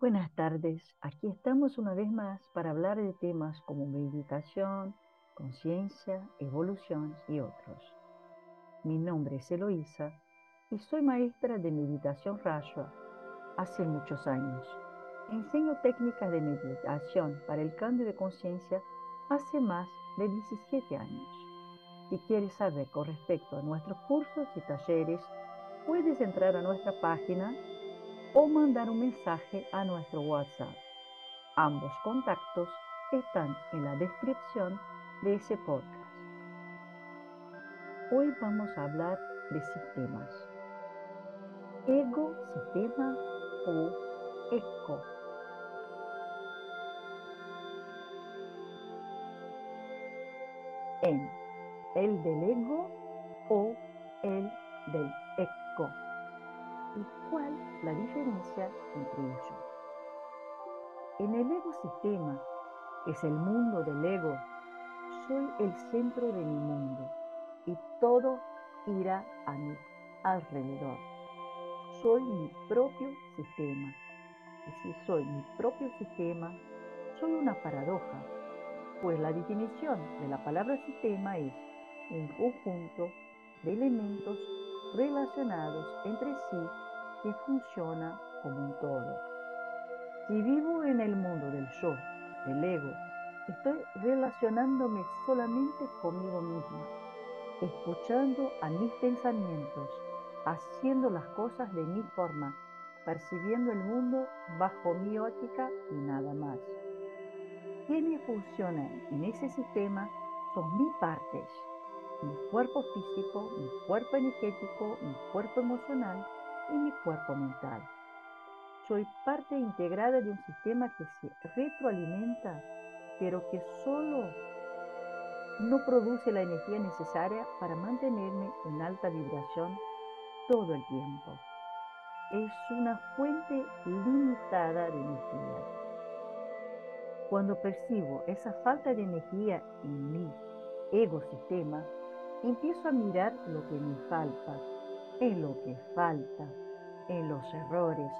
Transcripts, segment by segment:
Buenas tardes, aquí estamos una vez más para hablar de temas como meditación, conciencia, evolución y otros. Mi nombre es Eloísa y soy maestra de meditación Rashwa hace muchos años. Enseño técnicas de meditación para el cambio de conciencia hace más de 17 años. Si quieres saber con respecto a nuestros cursos y talleres, puedes entrar a nuestra página o mandar un mensaje a nuestro WhatsApp. Ambos contactos están en la descripción de ese podcast. Hoy vamos a hablar de sistemas. Ego, sistema o eco. En el del ego o el del eco y cuál la diferencia entre ellos. En el ecosistema, que es el mundo del ego, soy el centro de mi mundo y todo gira a mi alrededor. Soy mi propio sistema. Y si soy mi propio sistema, soy una paradoja, pues la definición de la palabra sistema es un conjunto de elementos relacionados entre sí que funciona como un todo. Si vivo en el mundo del yo, del ego, estoy relacionándome solamente conmigo misma, escuchando a mis pensamientos, haciendo las cosas de mi forma, percibiendo el mundo bajo mi óptica y nada más. Quienes funcionan en ese sistema son mis partes, mi cuerpo físico, mi cuerpo energético, mi cuerpo emocional y mi cuerpo mental. Soy parte integrada de un sistema que se retroalimenta, pero que solo no produce la energía necesaria para mantenerme en alta vibración todo el tiempo. Es una fuente limitada de energía. Cuando percibo esa falta de energía en mi ecosistema, empiezo a mirar lo que me falta, en lo que falta, en los errores.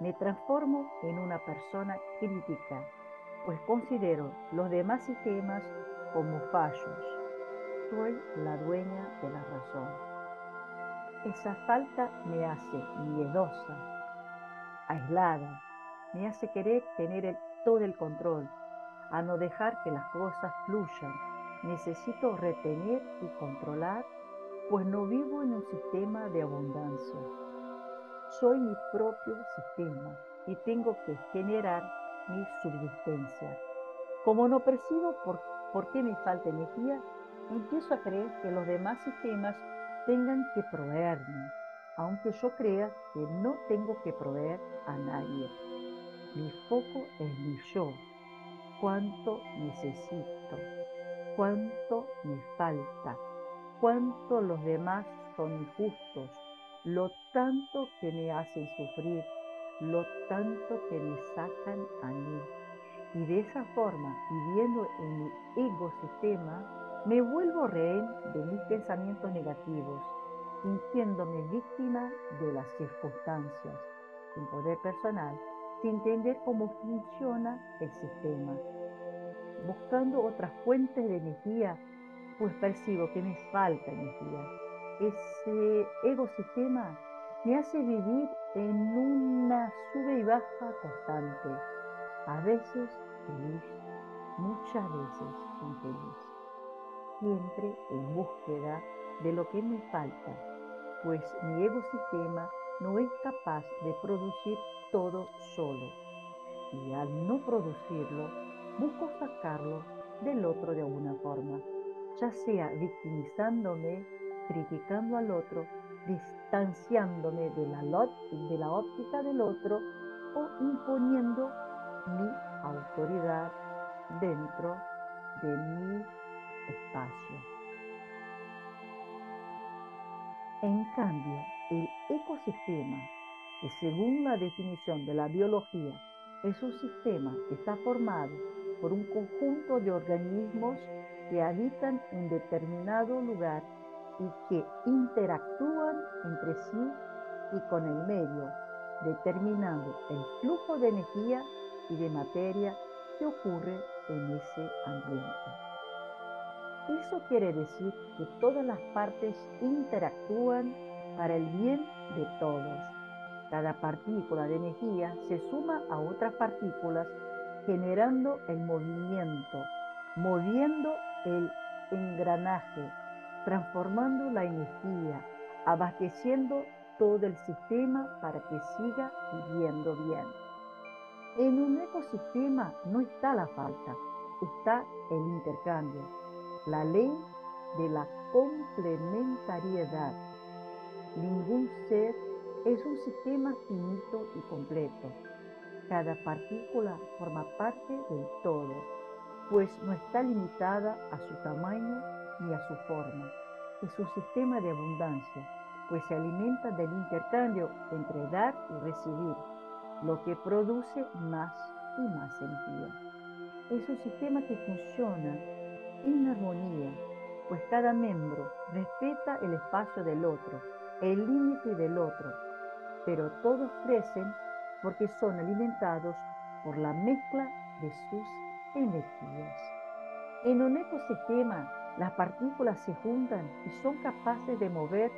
Me transformo en una persona crítica, pues considero los demás sistemas como fallos. Soy la dueña de la razón. Esa falta me hace miedosa, aislada, me hace querer tener todo el control, a no dejar que las cosas fluyan. Necesito retener y controlar pues no vivo en un sistema de abundancia. Soy mi propio sistema y tengo que generar mi subsistencia. Como no percibo por, por qué me falta energía, empiezo a creer que los demás sistemas tengan que proveerme, aunque yo crea que no tengo que proveer a nadie. Mi foco es mi yo, cuánto necesito, cuánto me falta cuánto los demás son injustos, lo tanto que me hacen sufrir, lo tanto que me sacan a mí. Y de esa forma, viviendo en mi ecosistema, me vuelvo rehén de mis pensamientos negativos, sintiéndome víctima de las circunstancias, sin poder personal, sin entender cómo funciona el sistema, buscando otras fuentes de energía pues percibo que me falta energía. Ese ecosistema me hace vivir en una sube y baja constante, a veces feliz, muchas veces infeliz, siempre en búsqueda de lo que me falta, pues mi ecosistema no es capaz de producir todo solo, y al no producirlo, busco sacarlo del otro de alguna forma ya sea victimizándome, criticando al otro, distanciándome de la, óptica del otro o imponiendo mi autoridad dentro de mi espacio. En cambio, el ecosistema, que según la definición de la biología es un sistema que está formado por un conjunto de organismos que habitan un determinado lugar y que interactúan entre sí y con el medio, determinando el flujo de energía y de materia que ocurre en ese ambiente. Eso quiere decir que todas las partes interactúan para el bien de todos. Cada partícula de energía se suma a otras partículas generando el movimiento, moviendo el engranaje, transformando la energía, abasteciendo todo el sistema para que siga viviendo bien. En un ecosistema no está la falta, está el intercambio, la ley de la complementariedad. Ningún ser es un sistema finito y completo. Cada partícula forma parte del todo, pues no está limitada a su tamaño ni a su forma. Es un sistema de abundancia, pues se alimenta del intercambio entre dar y recibir, lo que produce más y más energía. Es un sistema que funciona en armonía, pues cada miembro respeta el espacio del otro, el límite del otro, pero todos crecen porque son alimentados por la mezcla de sus energías. En un ecosistema, las partículas se juntan y son capaces de mover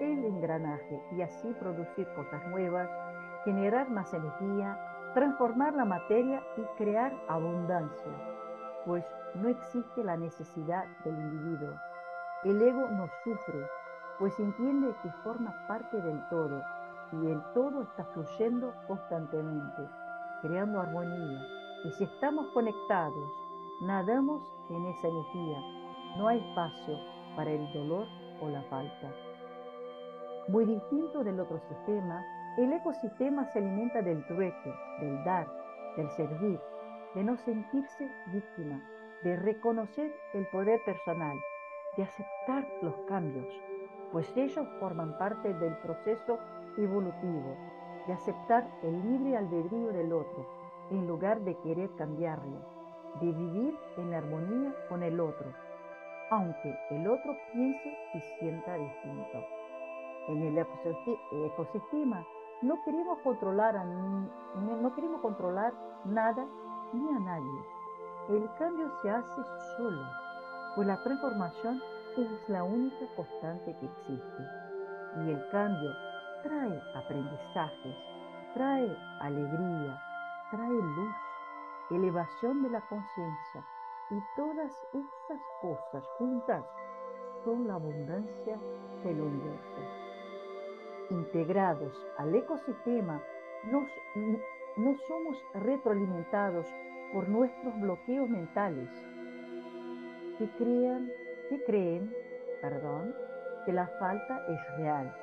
el engranaje y así producir cosas nuevas, generar más energía, transformar la materia y crear abundancia, pues no existe la necesidad del individuo. El ego no sufre, pues entiende que forma parte del todo y el todo está fluyendo constantemente, creando armonía. Y si estamos conectados, nadamos en esa energía, no hay espacio para el dolor o la falta. Muy distinto del otro sistema, el ecosistema se alimenta del trueque, del dar, del servir, de no sentirse víctima, de reconocer el poder personal, de aceptar los cambios, pues ellos forman parte del proceso evolutivo, de aceptar el libre albedrío del otro, en lugar de querer cambiarlo, de vivir en armonía con el otro, aunque el otro piense y sienta distinto. En el ecosistema no queremos controlar, no queremos controlar nada ni a nadie. El cambio se hace solo, pues la transformación es la única constante que existe. Y el cambio trae aprendizajes, trae alegría, trae luz, elevación de la conciencia. Y todas esas cosas juntas son la abundancia del universo integrados al ecosistema, no somos retroalimentados por nuestros bloqueos mentales que, crean, que creen perdón, que la falta es real.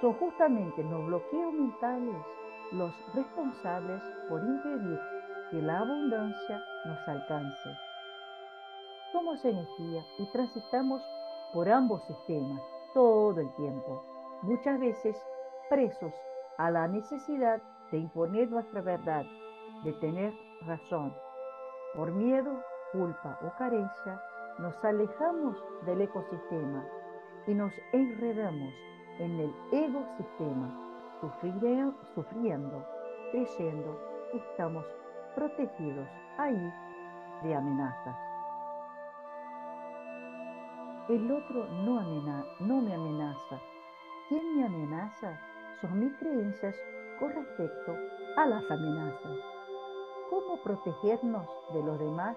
Son justamente los bloqueos mentales los responsables por impedir que la abundancia nos alcance. Somos energía y transitamos por ambos sistemas todo el tiempo muchas veces presos a la necesidad de imponer nuestra verdad, de tener razón. Por miedo, culpa o carencia, nos alejamos del ecosistema y nos enredamos en el ecosistema, sufriendo, creyendo que estamos protegidos ahí de amenazas. El otro no, no me amenaza, ¿Quién me amenaza? Son mis creencias con respecto a las amenazas. ¿Cómo protegernos de los demás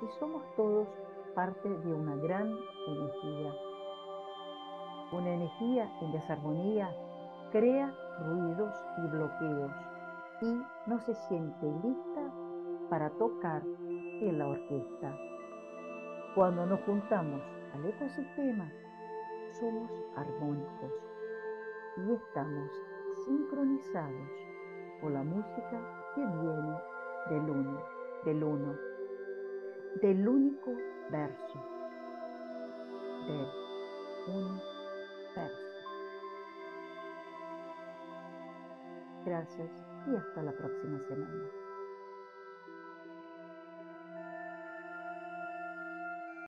si somos todos parte de una gran energía? Una energía en desarmonía crea ruidos y bloqueos y no se siente lista para tocar en la orquesta. Cuando nos juntamos al ecosistema, somos armónicos y estamos sincronizados por la música que viene del uno, del uno, del único verso, del Gracias y hasta la próxima semana.